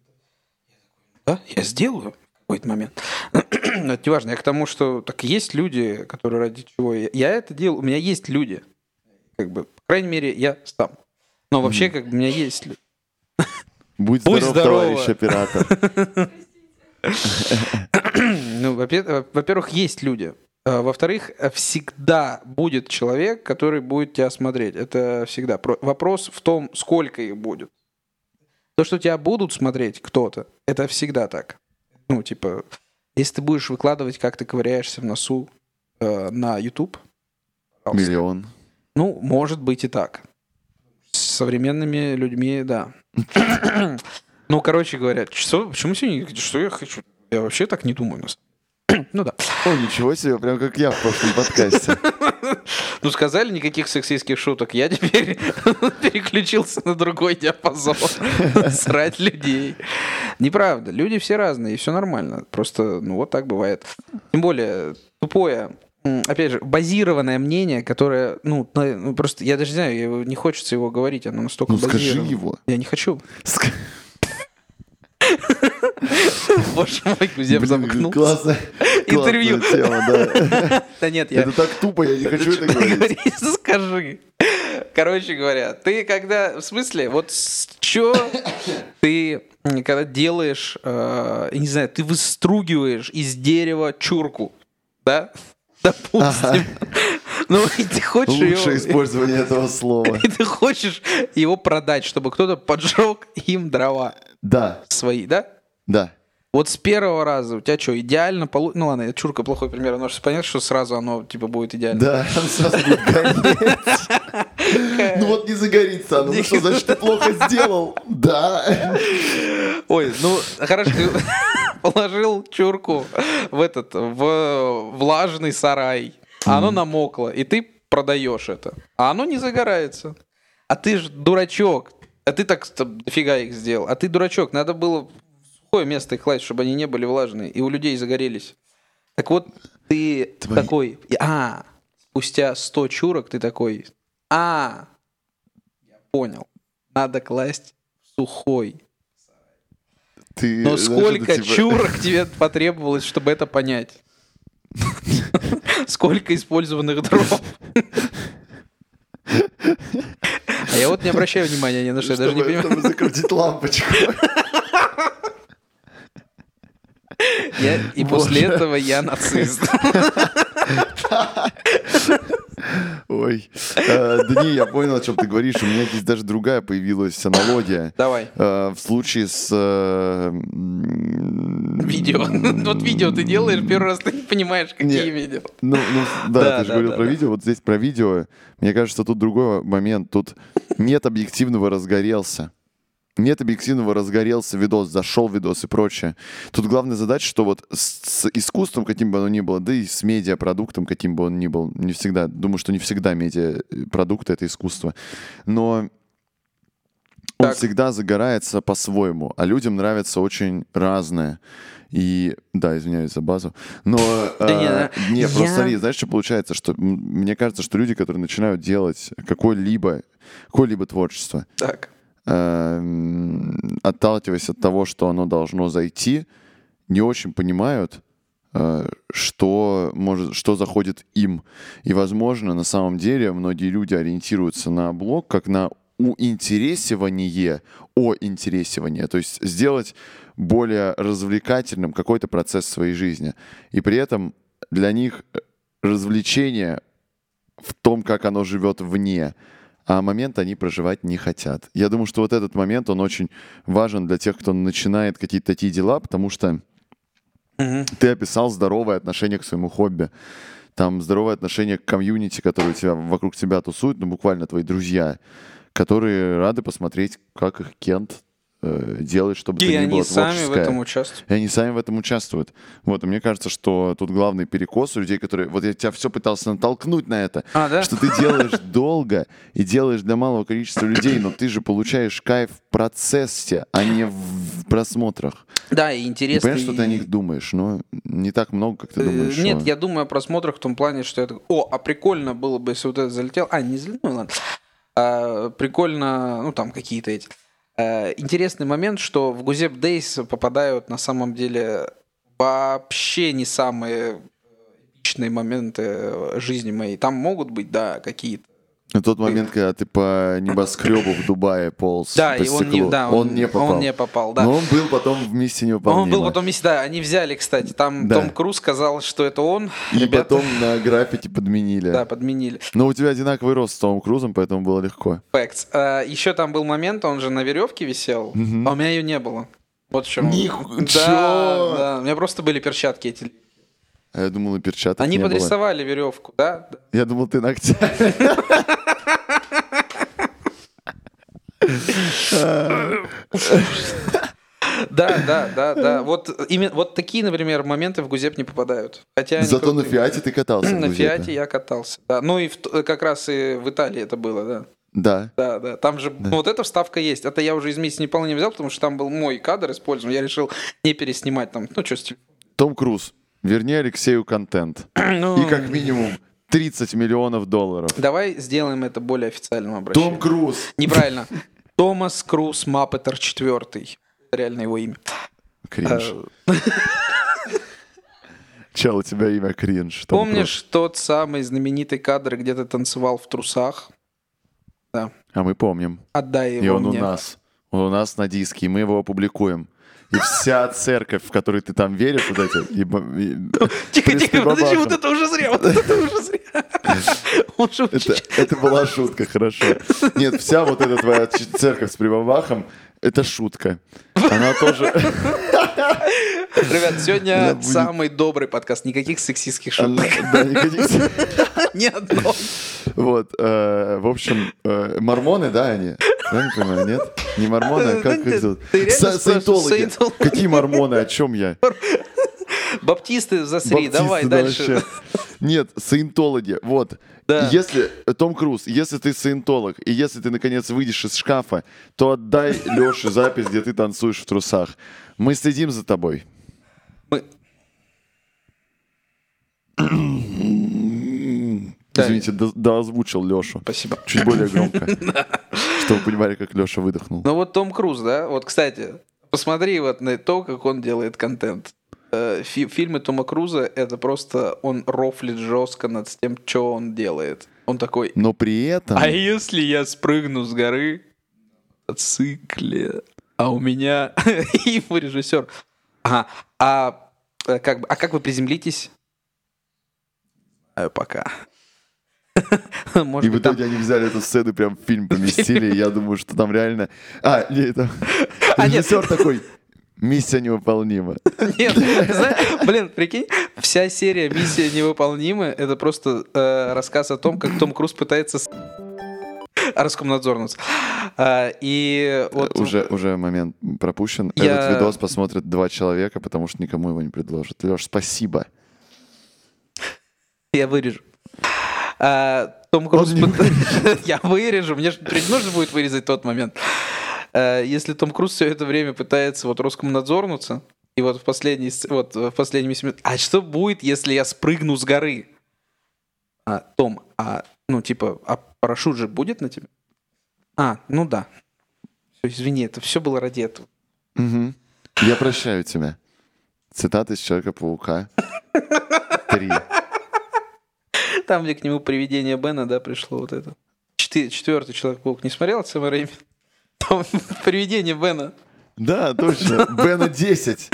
B: да, я сделаю в какой-то момент. Но это не важно. Я к тому, что так есть люди, которые ради чего... Я, я это делаю. У меня есть люди. Как бы, по крайней мере, я сам. Но вообще, как бы, у меня есть люди.
A: Будь,
B: Будь
A: здоров, товарищ оператор.
B: Ну, во-пе- во-первых, есть люди. А, Во-вторых, всегда будет человек, который будет тебя смотреть. Это всегда. Про- Вопрос в том, сколько их будет. То, что тебя будут смотреть кто-то, это всегда так. Ну, типа, если ты будешь выкладывать, как ты ковыряешься в носу э, на YouTube, Пожалуйста.
A: Миллион.
B: Ну, может быть и так. С современными людьми, да. Ну, короче говоря, что, почему сегодня, что я хочу? Я вообще так не думаю. Ну да.
A: О, ничего себе, прям как я в прошлом подкасте.
B: Ну, сказали никаких сексистских шуток. Я теперь переключился на другой диапазон. Срать людей. Неправда. Люди все разные, и все нормально. Просто, ну, вот так бывает. Тем более, тупое, опять же, базированное мнение, которое, ну, ну, просто, я даже не знаю, не хочется его говорить, оно настолько
A: Ну скажи
B: базировано.
A: его.
B: Я не хочу.
A: Ск-
B: Боже мой, Гузев
A: Блин,
B: замкнул.
A: Классная,
B: Интервью.
A: тема, да.
B: Да нет, я...
A: Это так тупо, я не хочу это говорить.
B: Говори, скажи. Короче говоря, ты когда, в смысле, вот с чё ты, когда делаешь, э, не знаю, ты выстругиваешь из дерева чурку, да? Допустим. Ну, и ты хочешь
A: Лучшее
B: ее...
A: использование этого слова.
B: И ты хочешь его продать, чтобы кто-то поджег им дрова
A: Да,
B: свои, да?
A: Да.
B: Вот с первого раза у тебя что, идеально получится? Ну ладно, чурка плохой пример, но понятно, что сразу оно типа будет идеально.
A: Да, сразу будет гореть. Ну вот не загорится оно. Ну что, значит, ты плохо сделал? Да.
B: Ой, ну хорошо, ты положил чурку в этот, в влажный сарай, а оно намокло, и ты продаешь это, а оно не загорается. А ты ж дурачок, а ты так дофига их сделал, а ты дурачок, надо было сухое место их класть, чтобы они не были влажные, и у людей загорелись. Так вот, ты
A: Твои-
B: такой, а, спустя 100 чурок ты такой, а, я понял, надо класть сухой.
A: Ты,
B: Но
A: знаешь,
B: сколько
A: типа-
B: чурок тебе потребовалось, чтобы это понять? Сколько использованных дров? А я вот не обращаю внимания ни на что, я даже не понимаю.
A: Чтобы закрутить лампочку.
B: Я- И после этого я нацист.
A: Ой. Э, Да не, я понял, о чем ты говоришь. У меня здесь даже другая появилась аналогия.
B: Давай.
A: Э, В случае с... э,
B: Видео. Вот видео ты делаешь, первый раз ты не понимаешь, какие видео.
A: Ну, ну, да, ты же говорил про видео. Вот здесь про видео. Мне кажется, тут другой момент. Тут нет объективного разгорелся. Нет объективного разгорелся видос, зашел видос и прочее. Тут главная задача, что вот с, с искусством, каким бы оно ни было, да и с медиапродуктом, каким бы он ни был, не всегда, думаю, что не всегда медиапродукт — это искусство, но он
B: Так.
A: всегда загорается по-своему, а людям нравится очень разное. И, да, извиняюсь за базу, но...
B: Да
A: э, не, просто смотри, знаешь, что получается? Что мне кажется, что люди, которые начинают делать какое-либо какое-либо творчество,
B: Так.
A: Эм, отталкиваясь от того, что оно должно зайти, не очень понимают, э, что, может, что заходит им. И, возможно, на самом деле многие люди ориентируются на блог как на уинтересивание, о интересивание, то есть сделать более развлекательным какой-то процесс своей жизни. И при этом для них э, развлечение в том, как оно живет вне, а момент они проживать не хотят. Я думаю, что вот этот момент, он очень важен для тех, кто начинает какие-то такие дела, потому что
B: Мгм.
A: ты описал здоровое отношение к своему хобби. Там здоровое отношение к комьюнити, которое тебя, вокруг тебя тусует, ну, буквально твои друзья, которые рады посмотреть, как их Кент э, делает, чтобы
B: И
A: это не
B: они
A: было
B: сами в
A: творческое.
B: этом участвуют.
A: И они сами в этом участвуют. Вот, и мне кажется, что тут главный перекос у людей, которые... Вот я тебя все пытался натолкнуть на это,
B: А, да?
A: что ты делаешь долго и делаешь для малого количества людей, но ты же получаешь кайф в процессе, а не в просмотрах.
B: Да, и
A: И
B: интересно.
A: понимаешь, что ты о них думаешь, но не так много, как ты думаешь.
B: Э, Нет,
A: что-
B: я думаю о просмотрах в том плане, что это... О, а прикольно было бы, если вот это залетел. А, не залетел, ну ладно. А, прикольно, ну там какие-то эти... А, интересный момент, что в Гузеп Дейс попадают на самом деле вообще не самые эпичные моменты э, жизни моей. Там могут быть, да, какие-то.
A: На тот момент, когда ты по небоскребу в Дубае полз
B: Да,
A: по
B: и он не,
A: стеклу,
B: да,
A: он, не попал.
B: Он не попал, да.
A: Но он был потом в миссии невыполнима.
B: Он был потом вместе, да, они взяли, кстати, там
A: Да.
B: Том Круз сказал, что это он.
A: И
B: Ребята,
A: потом на граффити подменили.
B: да, подменили.
A: Но у тебя одинаковый рост с Томом Крузом, поэтому было легко.
B: Facts. А, еще там был момент, он же на веревке висел,
A: Мгм.
B: а у меня ее не было. Вот в чем.
A: Ниху-
B: Да, да, у меня просто были перчатки эти.
A: А я думал, и перчаток
B: Они
A: не было.
B: подрисовали веревку, да?
A: Я думал, ты ногтями.
B: Да, да, да, да. Вот именно вот такие, например, моменты в Гузеп не попадают. Хотя
A: Зато на
B: крутые.
A: Фиате ты катался.
B: На. Фиате я катался. Да. Ну и в как раз и в Италии это было, да.
A: Да.
B: Да, да. Там же ну, вот эта вставка есть. Это я уже из месяца не взял, потому что там был мой кадр использован. Я решил не переснимать там. Ну, что с.
A: Том Круз. Верни Алексею контент.
B: Ну,
A: И как минимум 30 миллионов долларов.
B: Давай сделаем это более официальным обращением.
A: Том Круз.
B: Неправильно. Томас Круз Маппетер четвертый. Реально его имя.
A: Кринж.
B: Э,
A: Чел, у тебя имя кринж. Том
B: Помнишь тот самый знаменитый кадр, где ты танцевал в трусах? Да.
A: А мы помним.
B: Отдай его
A: И он
B: мне.
A: у нас. Он у нас на диске, и мы его опубликуем. И вся церковь, в которой ты там веришь, вот эти... и бо- и-
B: Тихо,
A: При
B: тихо, подожди, вот это уже зря, вот это уже зря.
A: Это, это была шутка, хорошо. Нет, вся вот эта твоя церковь с прибабахом, это шутка. Она тоже...
B: Ребят, сегодня
A: будет-
B: самый добрый подкаст. Никаких сексистских шуток.
A: да, никаких-
B: Ни одной.
A: Вот, э, в общем, э, мормоны, да, они? Я не понимаю, нет? Не мормоны, а как их зовут? Саентологи. Какие мормоны, о чем я?
B: Баптисты засри,
A: Баптисты,
B: давай
A: да,
B: дальше.
A: вообще. Нет, саентологи. Вот.
B: Да.
A: Если, э, Том Круз, если ты саентолог, и если ты, наконец, выйдешь из шкафа, то отдай Леше запись, где ты танцуешь в трусах. Мы следим за тобой.
B: Мы- Да.
A: Извините, до, доозвучил Лешу.
B: Спасибо.
A: Чуть более громко. Чтобы вы понимали, как Леша выдохнул.
B: Ну вот Том Круз, да? Вот, кстати, посмотри вот на то, как он делает контент. Э, фи- Фильмы Тома Круза — это просто он рофлит жестко над тем, что он делает. Он такой,
A: Но при этом...
B: а если я спрыгну с горы на цикле, а у меня... И его режиссер. Ага, а э, как, а как вы приземлитесь? Не пока.
A: И
B: Может
A: в
B: быть, там...
A: итоге они взяли эту сцену, прям в фильм поместили, и я думаю, что там реально... А, нет, там...
B: А, нет.
A: Режиссер такой, миссия невыполнима.
B: Нет, блин, прикинь, вся серия «Миссия невыполнима» — это просто э, рассказ о том, как Том Круз пытается с... Роскомнадзорнуться. А, и вот...
A: Уже, уже момент пропущен.
B: Я-
A: Этот видос посмотрят два человека, потому что никому его не предложат. Леш, спасибо.
B: Я вырежу. А, Том Круз... Я вырежу, мне же нужно будет вырезать тот момент. А, Если Том Круз все это время пытается вот Роскомнадзорнуться, и вот в последней, сц- вот в последние 8 минут, а что будет, если я спрыгну с горы? А, Том, а, ну, типа, а парашют же будет на тебе? А, ну да. Всё, Извини, это все было ради этого.
A: Мгм. Я прощаю тебя. Цитата из Человека-паука. Три.
B: Там, где к нему привидение Бена, да, пришло вот это. Четвертый Человек-паук. Не смотрел от Сэма Рэйми? Там привидение Бена.
A: Да, точно. Бена 10.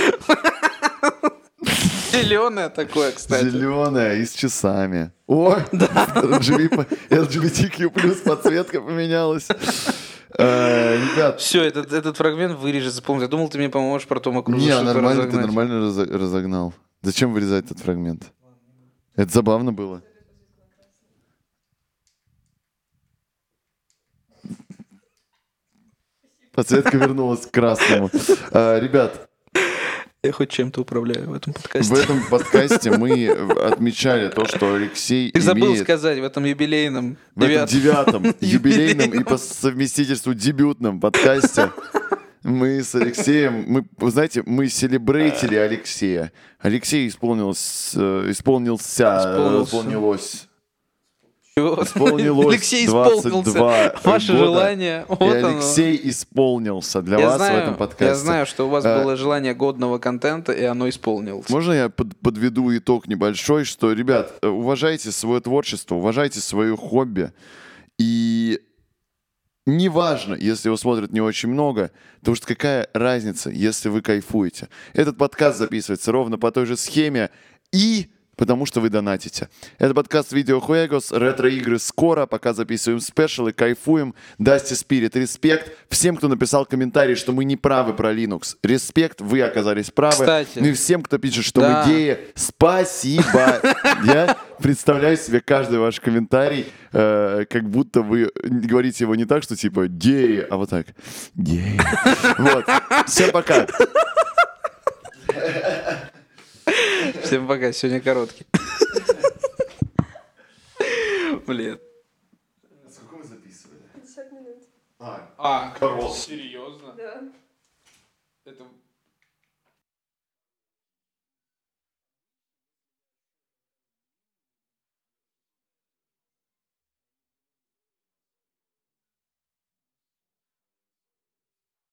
B: Зеленое такое, кстати.
A: Зеленая и с часами. О, LGBT LGBTQ плюс подсветка поменялась. Э, Ребят,
B: Все, этот, этот фрагмент вырежет, запомни. Я думал, ты мне поможешь про Тома Круза
A: не, нормально, ты нормально разо- разогнал. Зачем вырезать этот фрагмент? Это забавно было. Подсветка вернулась к красному. А, Ребят,
B: Я хоть чем-то управляю в этом
A: в
B: подкасте.
A: этом подкасте мы отмечали то, что Алексей
B: Ты забыл
A: имеет
B: сказать в этом юбилейном
A: в этом
B: девятом-
A: юбилейном и по совместительству дебютном подкасте мы с Алексеем, мы, вы знаете, мы селебрейтили Алексея. Алексей исполнилось, э, исполнился,
B: Исполнился.
A: исполнилось. Исполнилось
B: Алексей исполнился.
A: 22
B: Ваше
A: года.
B: желание. Вот
A: И
B: оно.
A: Алексей исполнился для
B: я
A: вас
B: знаю,
A: в этом подкасте.
B: Я знаю, что у вас
A: А,
B: было желание годного контента, и оно исполнилось.
A: Можно я под- подведу итог небольшой, что, ребят, э, уважайте свое творчество, уважайте свое хобби. И неважно, если его смотрят не очень много, потому что какая разница, если вы кайфуете. Этот подкаст записывается ровно по той же схеме. И потому что вы донатите. Это подкаст Видео Хуэгос, ретро-игры скоро, пока записываем спешалы, кайфуем. Дасти Спирит, респект. Всем, кто написал комментарий, что мы не правы про Linux. Респект, вы оказались правы.
B: Кстати.
A: Ну и всем, кто пишет, что
B: Да.
A: мы геи, спасибо. Я представляю себе каждый ваш комментарий, э, как будто вы говорите его не так, что типа геи, а вот так. Геи. Вот. Всем пока.
B: Всем пока, сегодня короткий. Блин.
A: Сколько мы записывали?
C: 50 минут.
A: А,
B: а серьезно?
C: Да. Это